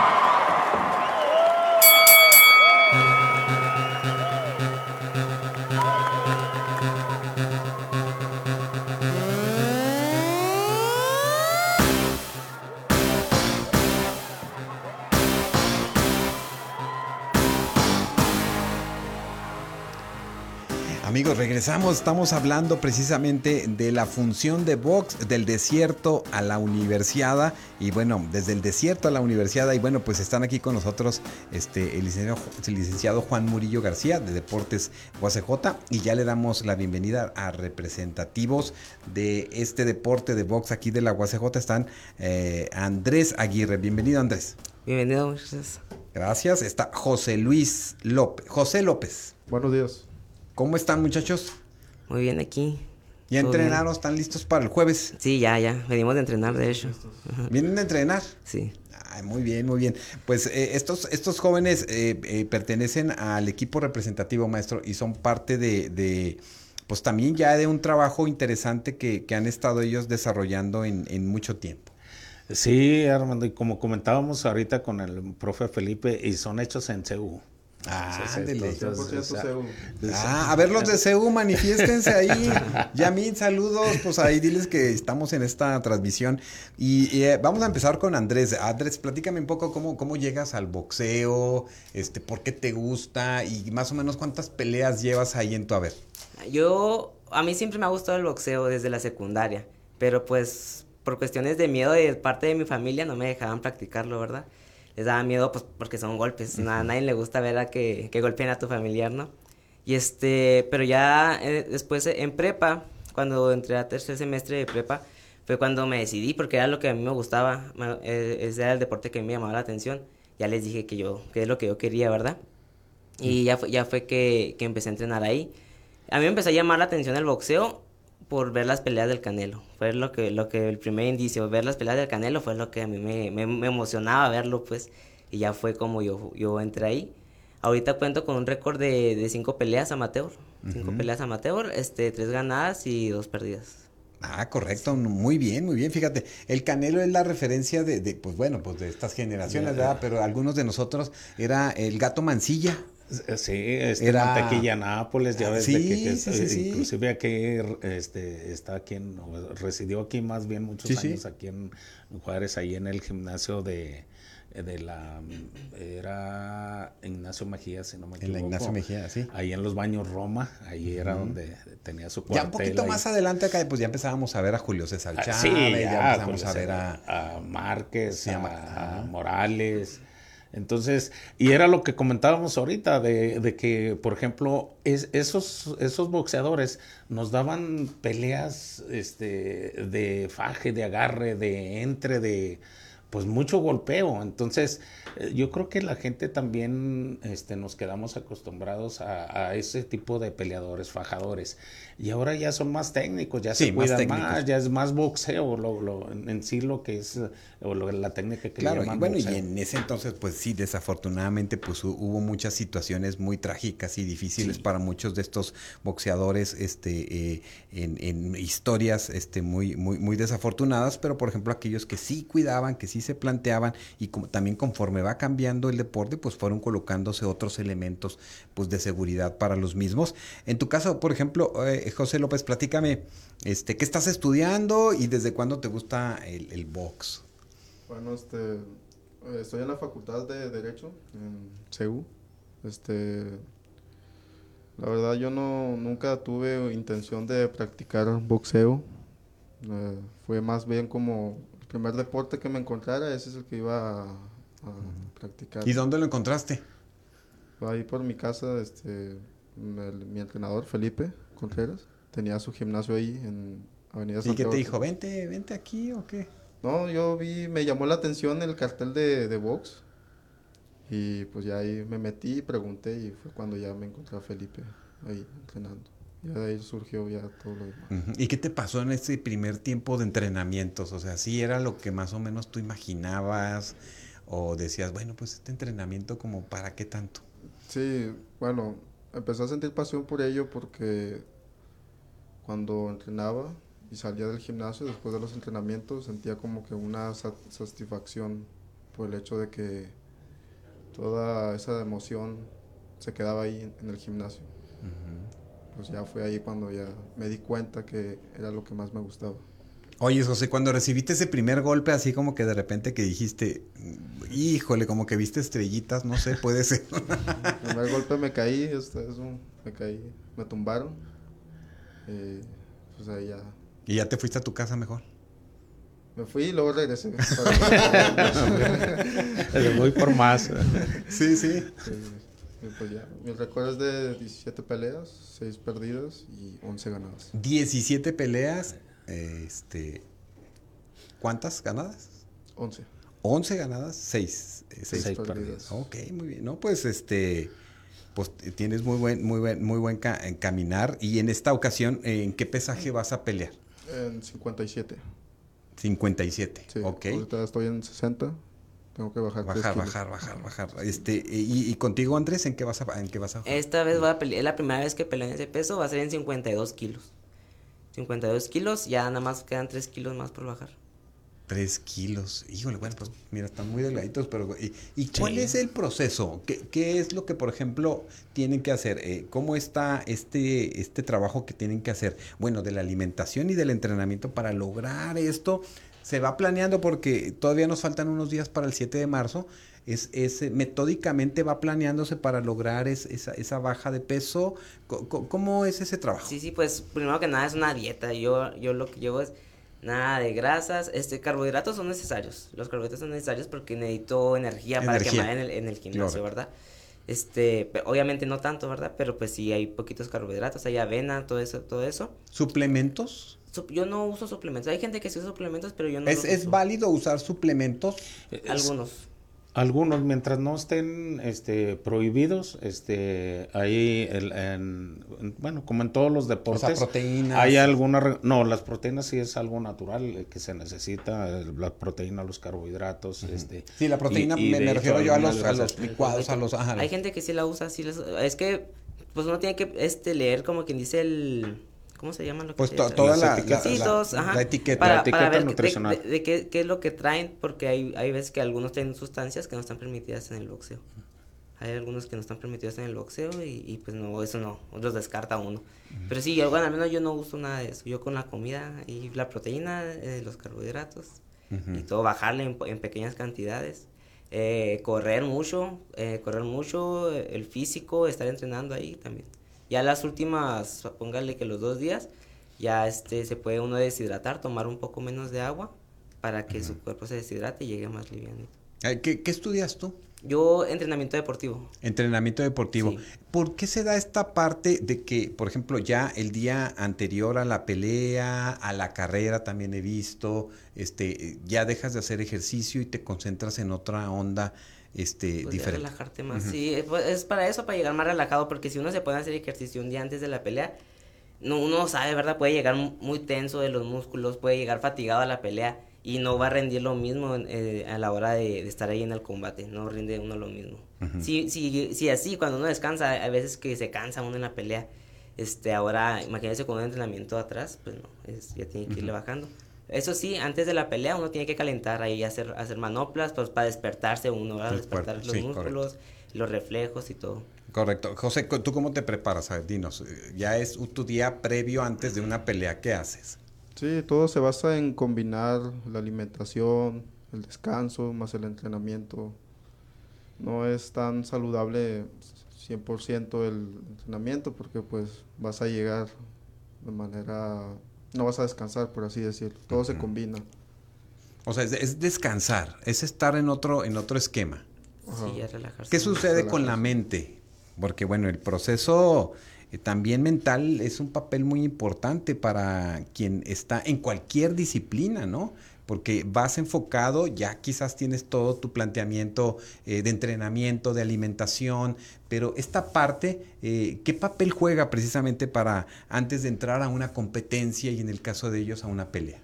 Amigos, regresamos. Estamos hablando precisamente de la función de box del desierto a la universidad. Y bueno, desde el desierto a la universidad. Y bueno, pues están aquí con nosotros este, el, licenciado, el licenciado Juan Murillo García de Deportes UACJ. Y ya le damos la bienvenida a representativos de este deporte de box aquí de la UACJ. Están eh, Andrés Aguirre. Bienvenido, Andrés. Bienvenido, muchas gracias. Gracias. Está José Luis López. José López. Buenos días. ¿Cómo están, muchachos? Muy bien aquí. ¿Ya entrenaron? ¿Están listos para el jueves? Sí, ya, ya. Venimos de entrenar, de hecho. ¿Vienen a entrenar? Sí. Ay, muy bien, muy bien. Pues eh, estos, estos jóvenes eh, eh, pertenecen al equipo representativo, maestro, y son parte de, de, pues también ya de un trabajo interesante que, que han estado ellos desarrollando en, en mucho tiempo. Sí, Armando, y como comentábamos ahorita con el profe Felipe, y son hechos en CU. Ah, ándele. entonces, 100% o sea, CU. Ah, a ver los de CEU, manifiéstense ahí. Yamil, saludos. Pues ahí diles que estamos en esta transmisión. Y, y, eh, vamos a empezar con Andrés. Andrés, platícame un poco cómo, cómo llegas al boxeo, este, por qué te gusta y más o menos cuántas peleas llevas ahí en tu haber. Yo, a mí siempre me ha gustado el boxeo desde la secundaria, pero pues por cuestiones de miedo de parte de mi familia no me dejaban practicarlo, ¿verdad? Les daba miedo pues porque son golpes, Na- a nadie le gusta ver a que, que golpeen a tu familiar, ¿no? Y este, pero ya eh, después en prepa, cuando entré a tercer semestre de prepa, fue cuando me decidí porque era lo que a mí me gustaba, eh, ese era el deporte que me llamaba la atención. Ya les dije que yo, que es lo que yo quería, ¿verdad? Y ya fue, ya fue que, que empecé a entrenar ahí. A mí me empezó a llamar la atención el boxeo por ver las peleas del Canelo. Fue lo que, lo que el primer indicio, ver las peleas del Canelo fue lo que a mí me, me, me emocionaba verlo, pues. y ya fue como yo, yo entré ahí. Ahorita cuento con un récord de, de cinco peleas amateur, cinco peleas amateur, este, tres ganadas y dos perdidas. Ah, correcto, muy bien, muy bien. Fíjate, el Canelo es la referencia de, de pues bueno, pues de estas generaciones, ¿verdad? Pero algunos de nosotros era el gato Mancilla. Sí, este Era- Mantequilla Nápoles, ya ves, Sí, de que, que sí, es- sí, sí. inclusive aquí este, está aquí, en, residió aquí más bien muchos años aquí en Juárez, ahí en el gimnasio de, de la, era Ignacio Mejía, si no me En equivoco. la Ignacio Mejía, sí. Ahí en los baños Roma, ahí era donde tenía su Ya cuartel. un poquito ahí. más adelante acá, pues ya empezábamos a ver a Julio César Ah, Chávez, sí, ya, ya, empezamos a ver a... a Márquez, a a. Morales. Entonces, y era lo que comentábamos ahorita, de, de que, por ejemplo, es, esos, esos boxeadores nos daban peleas este, de faje, de agarre, de entre, de pues mucho golpeo. Entonces, eh, yo creo que la gente también este, nos quedamos acostumbrados a ese tipo de peleadores, fajadores. Y ahora ya son más técnicos, ya Sí, se cuidan más, ya es más boxeo lo, lo- en, sí lo que es, o lo- la técnica que le Claro, y llaman bueno, y en ese entonces, pues sí, desafortunadamente, pues hu- hubo muchas situaciones muy trágicas y difíciles para muchos de estos boxeadores, este, eh, en, en historias, este, muy, muy, muy desafortunadas, pero por ejemplo aquellos que sí cuidaban, que sí se planteaban y como, también conforme va cambiando el deporte, pues fueron colocándose otros elementos, pues de seguridad para los mismos. En tu caso, por ejemplo, eh, José López, platícame, este, ¿qué estás estudiando y desde cuándo te gusta el, el box? Bueno, este, eh, estoy en la Facultad de Derecho en CEU. Este, la verdad yo no nunca tuve intención de practicar boxeo. Eh, fue más bien como el primer deporte que me encontrara, ese es el que iba a, a practicar. ¿Y dónde lo encontraste? Ahí por mi casa, este, el- mi entrenador Felipe Contreras tenía su gimnasio ahí en Avenida ¿Y qué Santiago. te dijo? ¿Vente, vente aquí o qué? No, yo vi, me llamó la atención el cartel de, de box. Y pues ya ahí me metí y pregunté y fue cuando ya me encontré a Felipe ahí entrenando. Ya de ahí surgió ya todo lo demás. ¿Y qué te pasó en ese primer tiempo de entrenamientos? O sea, ¿sí era lo que más o menos tú imaginabas? ¿O decías, bueno, pues este entrenamiento como para qué tanto? Sí, bueno, empecé a sentir pasión por ello porque cuando entrenaba y salía del gimnasio después de los entrenamientos sentía como que una sa- satisfacción por el hecho de que toda esa emoción se quedaba ahí en, en el gimnasio. Pues ya fue ahí cuando ya me di cuenta que era lo que más me gustaba. Oye, José, cuando recibiste ese primer golpe, así como que de repente que dijiste, híjole, como que viste estrellitas, no sé, puede ser. El primer golpe me caí, este, eso, me caí, me tumbaron. Y pues ahí ya y ya te fuiste a tu casa mejor. me fui y luego regresé. Le voy por más. Sí, sí. Y pues ya, mi récord es de 17 peleas, 6 perdidas y 11 ganadas. 17 peleas, este... ¿Cuántas ganadas? 11. 11 ganadas, 6, Seis seis perdidas. Ok, muy bien. No, pues este, pues tienes muy buen, muy buen, muy buen ca- en caminar. Y en esta ocasión, ¿en qué pesaje vas a pelear? En 57. 57. Sí, ok. ahorita estoy en 60. Tengo que bajar. Bajar, bajar, bajar, bajar. Este, y, y contigo, Andrés, ¿en qué vas a, en qué vas a? Esta vez voy a pelear, es la primera vez que peleo en ese peso, va a ser en 52 kilos. 52 kilos, ya nada más quedan 3 kilos más por bajar. 3 kilos. Híjole, bueno, pues mira, están muy delgaditos, pero ¿y, y cuál Sí. es el proceso? ¿Qué, qué es lo que, por ejemplo, tienen que hacer? Eh, ¿Cómo está este, este trabajo que tienen que hacer? Bueno, de la alimentación y del entrenamiento para lograr esto. Se va planeando porque todavía nos faltan unos días para el 7 de marzo. Es, es, eh, metódicamente va planeándose para lograr es- esa, esa baja de peso. Co- ¿Cómo es ese trabajo? Sí, sí, pues primero que nada es una dieta. Yo, yo lo que llevo es nada de grasas. Este, carbohidratos son necesarios. Los carbohidratos son necesarios porque necesito energía, para quemar en el, en el gimnasio. ¿verdad? Este, obviamente no tanto, ¿verdad? Pero pues sí hay poquitos carbohidratos, hay avena, todo eso, todo eso. ¿Suplementos? Sup- yo no uso suplementos. Hay gente que sí usa suplementos, pero yo no ¿Es, los es uso. válido usar suplementos? Algunos. Algunos, mientras no estén este, prohibidos, este, ahí, el, en, bueno, como en todos los deportes, O sea, proteínas. hay alguna, re- no, las proteínas sí es algo natural eh, que se necesita, la proteína, los carbohidratos, este. Sí, la proteína y- y me, me refiero yo a los, a los licuados, a los... Ajá, Hay gente que sí la usa, sí les- es que pues uno tiene que este leer como quien dice el ¿cómo se llama lo que Pues to- toda Las la, la, etiquetas. Sí, la- ajá. la etiqueta. Para, La etiqueta para ver de- nutricional. De, de qué, qué es lo que traen, porque hay, hay veces que algunos tienen sustancias que no están permitidas en el boxeo. Hay algunos que no están permitidos en el boxeo y, y, pues no, eso no, los descarta uno. Pero sí, yo, bueno, al menos yo no uso nada de eso. Yo con la comida y la proteína, eh, los carbohidratos y todo, bajarle en, en pequeñas cantidades. Eh, correr mucho, eh, correr mucho, el físico, estar entrenando ahí también. Ya las últimas, póngale que los dos días, ya este se puede uno deshidratar, tomar un poco menos de agua para que su cuerpo se deshidrate y llegue más livianito. ¿Qué, qué estudias tú? Yo, entrenamiento deportivo. Entrenamiento deportivo. Sí. ¿Por qué se da esta parte de que, por ejemplo, ya el día anterior a la pelea, a la carrera también he visto, este, ya dejas de hacer ejercicio y te concentras en otra onda, este, Pues, ya diferente? relajarte más. Sí, es, pues, es para eso, para llegar más relajado, porque si uno se puede hacer ejercicio un día antes de la pelea, no, uno sabe, ¿verdad? Puede llegar mu- muy tenso de los músculos, puede llegar fatigado a la pelea y no va a rendir lo mismo eh, a la hora de, de estar ahí en el combate, no rinde uno lo mismo. Si, si, si así, cuando uno descansa, hay veces que se cansa uno en la pelea. Este, ahora, imagínense con un entrenamiento atrás, pues no, es- ya tiene que irle bajando. Eso sí, antes de la pelea uno tiene que calentar ahí, hacer, hacer manoplas, pues para despertarse uno, Despertar cuerpo, los sí, correcto. músculos, los reflejos y todo. Correcto. José, ¿tú cómo te preparas? A ver, dinos, eh, ya es tu día previo antes de una pelea, ¿qué haces? Sí, todo se basa en combinar la alimentación, el descanso, más el entrenamiento. No es tan saludable 100% el entrenamiento porque pues vas a llegar de manera... No vas a descansar, por así decirlo. Todo se combina. O sea, es, es descansar, es estar en otro, en otro esquema. Ajá. Sí, relajarse. ¿Qué sucede con la mente? Porque bueno, el proceso eh, también mental es un papel muy importante para quien está en cualquier disciplina, ¿no? Porque vas enfocado, ya quizás tienes todo tu planteamiento eh, de entrenamiento, de alimentación, pero esta parte, eh, ¿qué papel juega precisamente para antes de entrar a una competencia y en el caso de ellos a una pelea?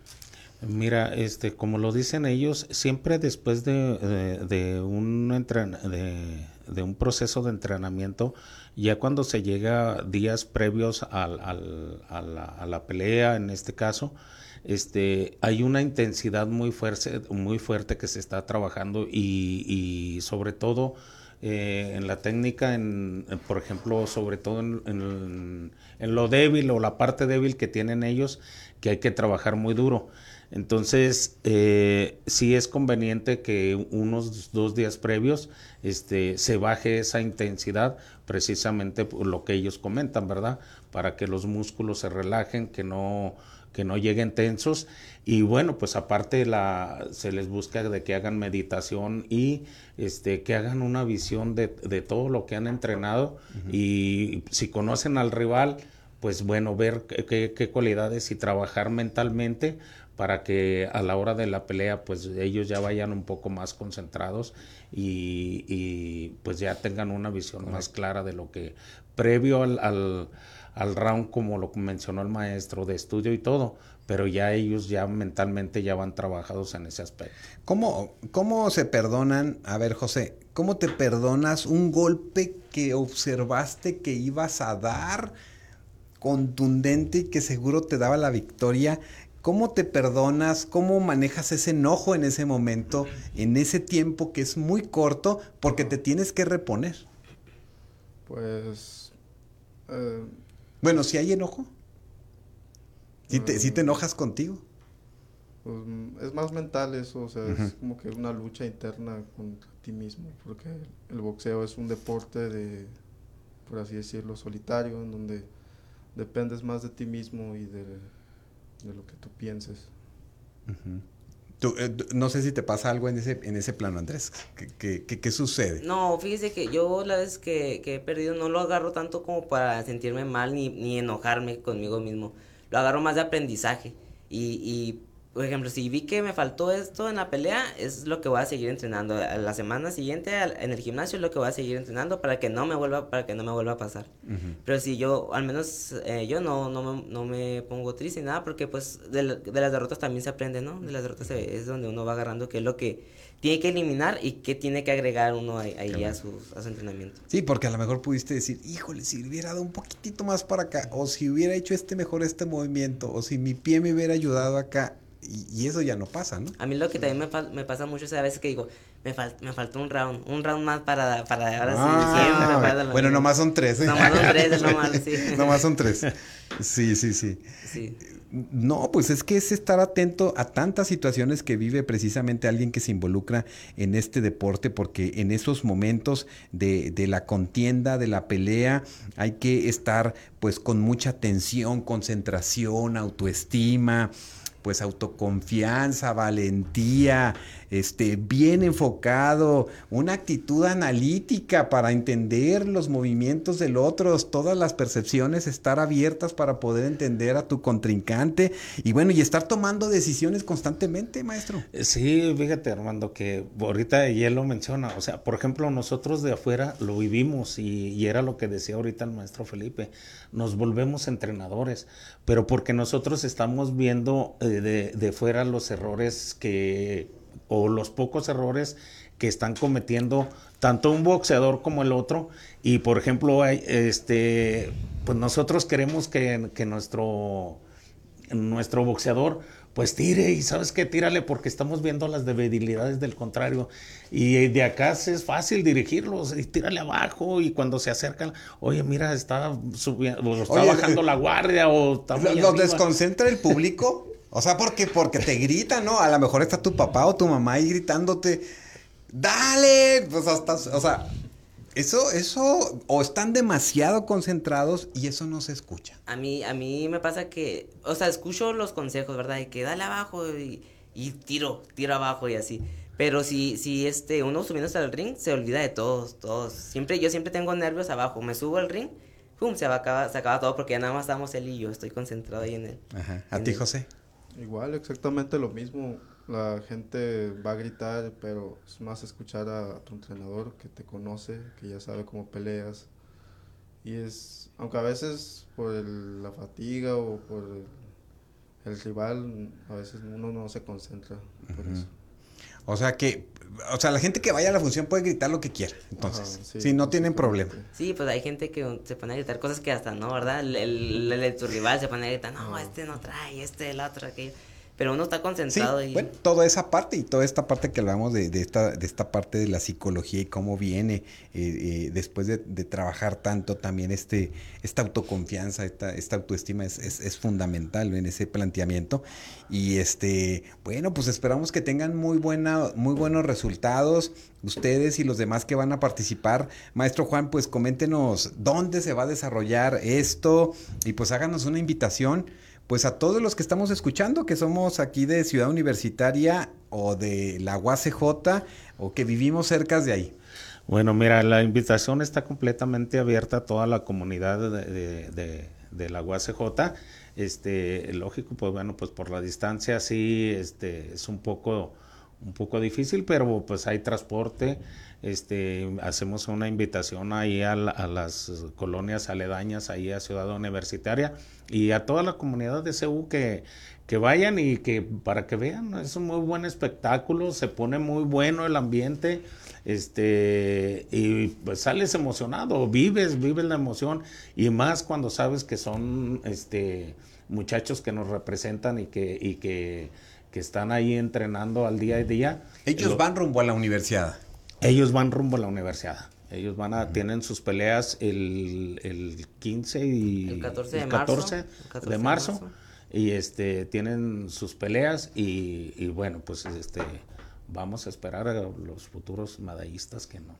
Mira, este, como lo dicen ellos, siempre después de, de- de un de, un proceso de entrenamiento, ya cuando se llega días previos a la pelea, en este caso, este, hay una intensidad muy fuerte, que se está trabajando y, sobre todo eh, en la técnica, en, por ejemplo, sobre todo en, en- en lo débil o la parte débil que tienen ellos, que hay que trabajar muy duro. Entonces, eh, sí es conveniente que unos dos días previos este, se baje esa intensidad, precisamente por lo que ellos comentan, ¿verdad? Para que los músculos se relajen, que no, que no lleguen tensos. Y bueno, pues aparte la, se les busca de que hagan meditación y este, que hagan una visión de, de todo lo que han entrenado. Y si conocen al rival, pues bueno, ver qué, qué- cualidades y trabajar mentalmente para que a la hora de la pelea pues ellos ya vayan un poco más concentrados y, y, pues ya tengan una visión más clara de lo que previo al, al, al round como lo mencionó el maestro de estudio y todo, pero ya ellos ya mentalmente ya van trabajados en ese aspecto. ¿Cómo, ¿Cómo se perdonan? A ver, José, ¿cómo te perdonas un golpe que observaste que ibas a dar contundente y que seguro te daba la victoria? ¿Cómo te perdonas? ¿Cómo manejas ese enojo en ese momento, en ese tiempo que es muy corto, porque te tienes que reponer? Pues... eh, Bueno, si hay enojo. Si te, sí te enojas contigo. pues, mm, es más mental eso, o sea, es como que una lucha interna contra ti mismo, porque el boxeo es un deporte de, por así decirlo, solitario, en donde dependes más de ti mismo y de, de lo que tú pienses. Tú, eh, no sé si te pasa algo en ese, en ese plano, Andrés. ¿Qué, qué- qué- qué sucede? No, fíjese que yo la vez que, que he perdido no lo agarro tanto como para sentirme mal ni, ni enojarme conmigo mismo. Lo agarro más de aprendizaje. Y, y por ejemplo, si vi que me faltó esto en la pelea, es lo que voy a seguir entrenando. A la semana siguiente en el gimnasio es lo que voy a seguir entrenando para que no me vuelva, para que no me vuelva a pasar. Pero si yo, al menos eh, yo no, no, me, no me pongo triste ni nada, porque pues de, de, las derrotas también se aprende, ¿no? De las derrotas es donde uno va agarrando qué es lo que tiene que eliminar y qué tiene que agregar uno ahí, a, su, a, su, entrenamiento. Sí, porque a lo mejor pudiste decir, híjole, si hubiera dado un poquitito más para acá, o si hubiera hecho este mejor este movimiento, o si mi pie me hubiera ayudado acá, y, eso ya no pasa, ¿no? A mí lo que también me, me pasa mucho es a veces que digo, me, fal me faltó un round, un round más para, para ahora sí, ah, siempre. bueno, nomás son tres, ¿eh? Nomás son tres, nomás, sí. nomás son tres. Sí, sí, sí. Sí. No, pues es que es estar atento a tantas situaciones que vive precisamente alguien que se involucra en este deporte, porque en esos momentos de, de, la contienda, de la pelea, hay que estar pues con mucha tensión, concentración, autoestima, pues autoconfianza, valentía, este, bien enfocado, una actitud analítica para entender los movimientos del otro, todas las percepciones, estar abiertas para poder entender a tu contrincante y bueno, y estar tomando decisiones constantemente, maestro. Eh, sí, fíjate, Armando, que ahorita él lo menciona, o sea, por ejemplo, nosotros de afuera lo vivimos y, era lo que decía ahorita el maestro Felipe, nos volvemos entrenadores, pero porque nosotros estamos viendo eh, de, de los errores que o los pocos errores que están cometiendo tanto un boxeador como el otro. Y por ejemplo, este, pues nosotros queremos que, que nuestro, nuestro boxeador pues tire y sabes que tírale porque estamos viendo las debilidades del contrario. Y de acá es fácil dirigirlos y tírale abajo y cuando se acercan oye mira está subiendo está bajando la guardia o está los desconcentra el público O sea, porque, porque te gritan, ¿no? A lo mejor está tu papá o tu mamá ahí gritándote, dale, pues hasta, o sea, eso, eso, o están demasiado concentrados y eso no se escucha. A mí, a mí me pasa que, o sea, escucho los consejos, ¿verdad? Y que dale abajo y, y tiro, tiro abajo y así. Pero si, si este, uno subiéndose al ring, se olvida de todos, todos. Siempre, yo siempre tengo nervios abajo. Me subo al ring, pum, se acaba, se acaba todo porque ya nada más estamos él y yo. Estoy concentrado ahí en él. Ajá. ¿A ti, José? Igual, exactamente lo mismo. La gente va a gritar, pero es más escuchar a, tu entrenador que te conoce, que ya sabe cómo peleas. Y es, aunque a veces por la fatiga o por el, rival, a veces uno no se concentra por eso. O sea que, o sea, la gente que vaya a la función puede gritar lo que quiera, entonces, si no tienen problema. Sí, pues hay gente que se pone a gritar cosas que hasta, ¿no? ¿Verdad? El, el, tu rival se pone a gritar, no, este no trae, este, el otro, aquello pero uno está concentrado. y... Bueno, toda esa parte y toda esta parte que hablamos de, de, esta, de esta parte de la psicología y cómo viene eh, eh, después de, trabajar tanto también este, esta autoconfianza, esta, esta autoestima es, es, fundamental en ese planteamiento. Y este, bueno, pues esperamos que tengan muy, buena, muy buenos resultados ustedes y los demás que van a participar. Maestro Juan, pues coméntenos dónde se va a desarrollar esto y pues háganos una invitación pues a todos los que estamos escuchando, que somos aquí de Ciudad Universitaria o de la UACJ o que vivimos cerca de ahí. Bueno, mira, la invitación está completamente abierta a toda la comunidad de, la UACJ. Este, lógico, pues bueno, pues por la distancia sí, este, es un poco, un poco difícil, pero pues hay transporte este, hacemos una invitación ahí a, las colonias aledañas, ahí a Ciudad Universitaria y a toda la comunidad de CEU que, que vayan y que para que vean, es un muy buen espectáculo, se pone muy bueno el ambiente, este, y pues sales emocionado, vives, vives la emoción, y más cuando sabes que son este muchachos que nos representan y que, y que, que están ahí entrenando al día a día. Ellos van rumbo a la universidad. Ellos van rumbo a la universidad. Ellos van a, tienen sus peleas el, el 15 y el 14 de, marzo, de marzo. Y este, tienen sus peleas y, y, bueno, pues este, vamos a esperar a los futuros medallistas que no,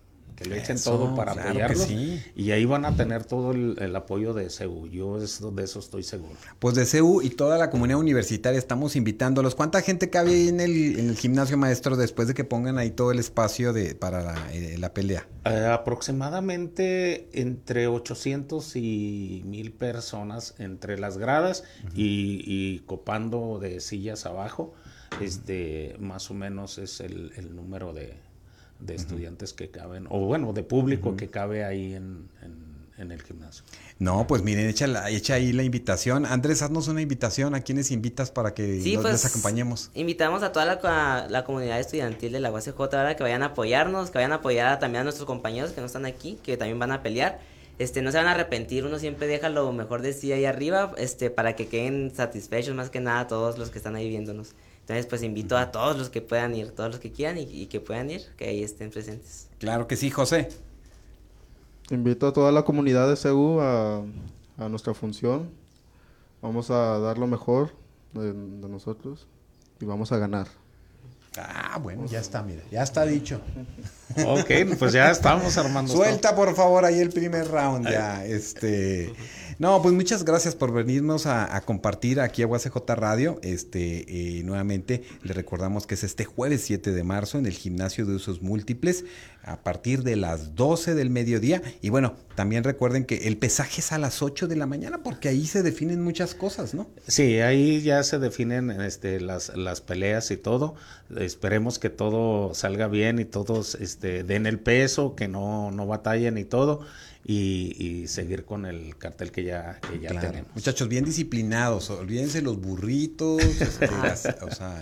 le echen Eso, todo para claro que apoyarlos. sí. Y ahí van a tener todo el, el apoyo de CEU. Yo eso- de eso estoy seguro. Pues de CEU y toda la comunidad universitaria estamos invitándolos. ¿Cuánta gente cabe ahí en el, en el gimnasio maestro después de que pongan ahí todo el espacio de, para la, eh, la pelea? Eh, aproximadamente entre 800 y 1000 personas entre las gradas y, y copando de sillas abajo. Este, más o menos es el, el número de, de estudiantes que caben, o bueno, de público que cabe ahí en, en- en el gimnasio. No, pues miren, echa, la- echa ahí la invitación. Andrés, haznos una invitación. ¿A quiénes invitas para que Sí, nos- pues, les acompañemos? Invitamos a toda la, la comunidad estudiantil de la UACJ ahora que vayan a apoyarnos, que vayan a apoyar a- también a nuestros compañeros que no están aquí, que también van a pelear. Este, no se van a arrepentir, uno siempre deja lo mejor de sí ahí arriba, este, para que queden satisfechos más que nada todos los que están ahí viéndonos. Entonces, pues invito a todos los que puedan ir, todos los que quieran y, y que puedan ir, que ahí estén presentes. Claro que sí, José. Invito a toda la comunidad de CEU a, a nuestra función. Vamos a dar lo mejor de, de nosotros y vamos a ganar. Ah, bueno, ya está, mira, ya está dicho. Ok, pues ya estamos armando. Suelta, por favor, ahí el primer round ya. Este. No, pues muchas gracias por venirnos a, compartir aquí a UACJ Radio. Este, eh, nuevamente le recordamos que es este jueves 7 de marzo en el gimnasio de usos múltiples a partir de las 12 del mediodía. Y bueno, también recuerden que el pesaje es a las 8 de la mañana porque ahí se definen muchas cosas, ¿no? Sí, ahí ya se definen este, las, las peleas y todo. Esperemos que todo salga bien y todos este, den el peso, que no, no batallen y todo. Y, y seguir con el cartel que ya, que ya Claro. tenemos. Muchachos, bien disciplinados. Olvídense los burritos. este, las- o sea.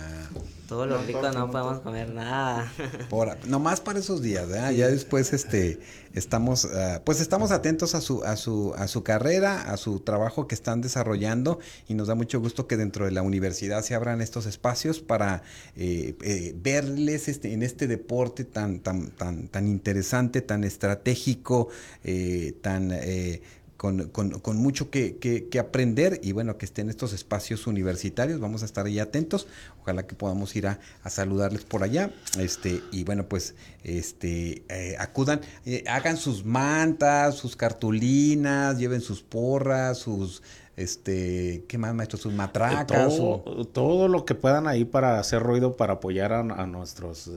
Todo lo rico no podemos comer nada. Por, nomás para esos días, ¿verdad? Ya después este estamos ah, pues estamos atentos a su a su a su carrera, a su trabajo que están desarrollando y nos da mucho gusto que dentro de la universidad se abran estos espacios para eh, eh, verles este en este deporte tan tan tan tan interesante, tan estratégico, eh, tan eh, con, con- con mucho que, que- aprender y bueno, que estén estos espacios universitarios, vamos a estar ahí atentos, ojalá que podamos ir a, a saludarles por allá, este, y bueno, pues, este, eh, acudan, eh, hagan sus mantas, sus cartulinas, lleven sus porras, sus, este, ¿qué más, maestro? Sus matracas. o- todo, lo que puedan ahí para hacer ruido, para apoyar a, a nuestros eh,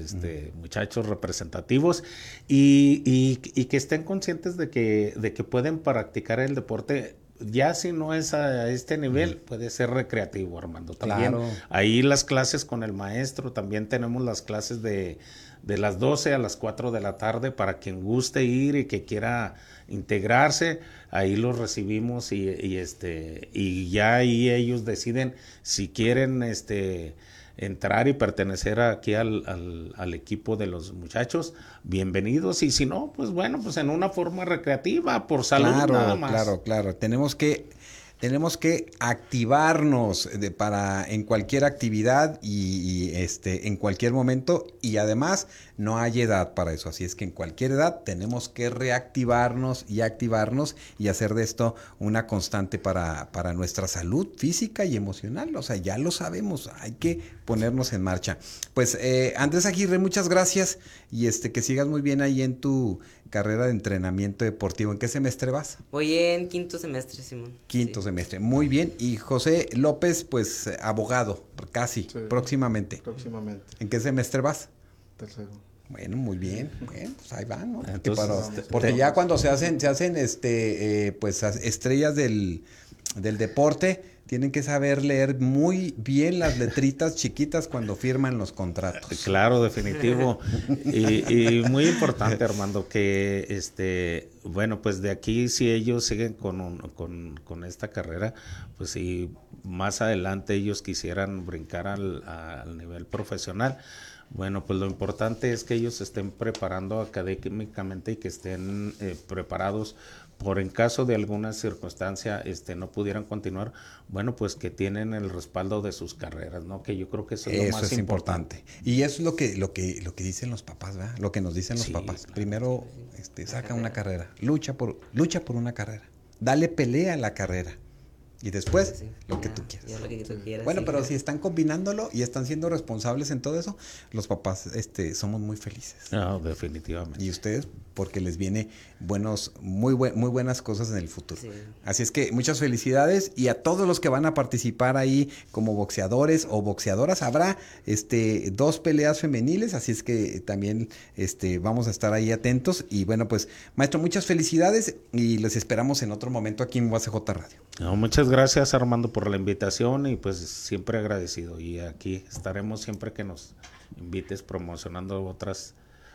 este, muchachos representativos y, y- y que estén conscientes de que, de que pueden practicar el deporte. Ya si no es a este nivel, puede ser recreativo, Armando. También Claro. ahí las clases con el maestro, también tenemos las clases de, de las 12 a las 4 de la tarde para quien guste ir y que quiera integrarse, ahí los recibimos y, y, este y ya ahí ellos deciden si quieren este entrar y pertenecer aquí al, al- al equipo de los muchachos, bienvenidos. Y si no, pues bueno, pues en una forma recreativa, por salud Claro, nada más. claro, claro. Tenemos que tenemos que activarnos de- para en cualquier actividad y, y, este en cualquier momento. Y además no hay edad para eso, así es que en cualquier edad tenemos que reactivarnos y activarnos y hacer de esto una constante para, para nuestra salud física y emocional, o sea, ya lo sabemos, hay que ponernos en marcha. Pues eh, Andrés Aguirre, muchas gracias y este que sigas muy bien ahí en tu carrera de entrenamiento deportivo. ¿En qué semestre vas? Voy en quinto semestre, Simón. Quinto Sí. semestre. Muy bien. Y José López, pues abogado, casi, Sí. próximamente. Próximamente. ¿En qué semestre vas? Tercero. Bueno, muy bien. Bueno, pues ahí van, ¿no? Porque, Entonces, para- este, porque ya cuando se hacen, se hacen este, eh, pues as- estrellas del, del deporte, tienen que saber leer muy bien las letritas chiquitas cuando firman los contratos. Claro, definitivo. Y, y muy importante, Armando, que este, bueno, pues de aquí si ellos siguen con, un- con, con esta carrera, pues si más adelante ellos quisieran brincar al, al nivel profesional, bueno, pues lo importante es que ellos se estén preparando académicamente y que estén eh, preparados por en caso de alguna circunstancia este no pudieran continuar, bueno, pues que tienen el respaldo de sus carreras, ¿no? Que yo creo que eso es lo Eso más es importante. Y eso es lo que, lo que, lo que dicen los papás, ¿verdad? Lo que nos dicen los Sí, papás. claro. Primero, este, saca una carrera. Lucha por, lucha por una carrera. Dale pelea a la carrera. Y después, Sí, lo que tú quieras. ya lo que tú quieras, Bueno, sí. pero si están combinándolo y están siendo responsables en todo eso, los papás este, somos muy felices. No, definitivamente. Y ustedes, porque les viene buenos, muy, buen- muy buenas cosas en el futuro. Sí. Así es que muchas felicidades y a todos los que van a participar ahí como boxeadores o boxeadoras. Habrá este, dos peleas femeniles, así es que también este, vamos a estar ahí atentos. Y bueno, pues, maestro, muchas felicidades y les esperamos en otro momento aquí en UACJ Radio. No, muchas gracias Armando por la invitación y pues siempre agradecido y aquí estaremos siempre que nos invites promocionando otras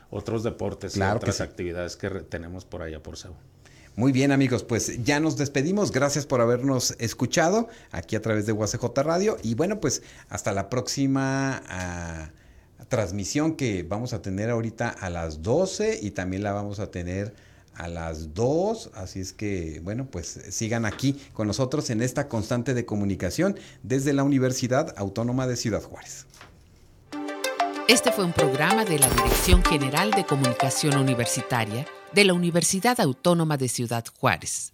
otros deportes Claro y que otras sí. actividades que tenemos por allá por Seúl. Muy bien amigos, pues ya nos despedimos. Gracias por habernos escuchado aquí a través de UACJ Radio. Y bueno, pues hasta la próxima ah, transmisión que vamos a tener ahorita a las 12 y también la vamos a tener a las 2. Así es que, bueno, pues sigan aquí con nosotros en esta constante de comunicación desde la Universidad Autónoma de Ciudad Juárez. Este fue un programa de la Dirección General de Comunicación Universitaria de la Universidad Autónoma de Ciudad Juárez.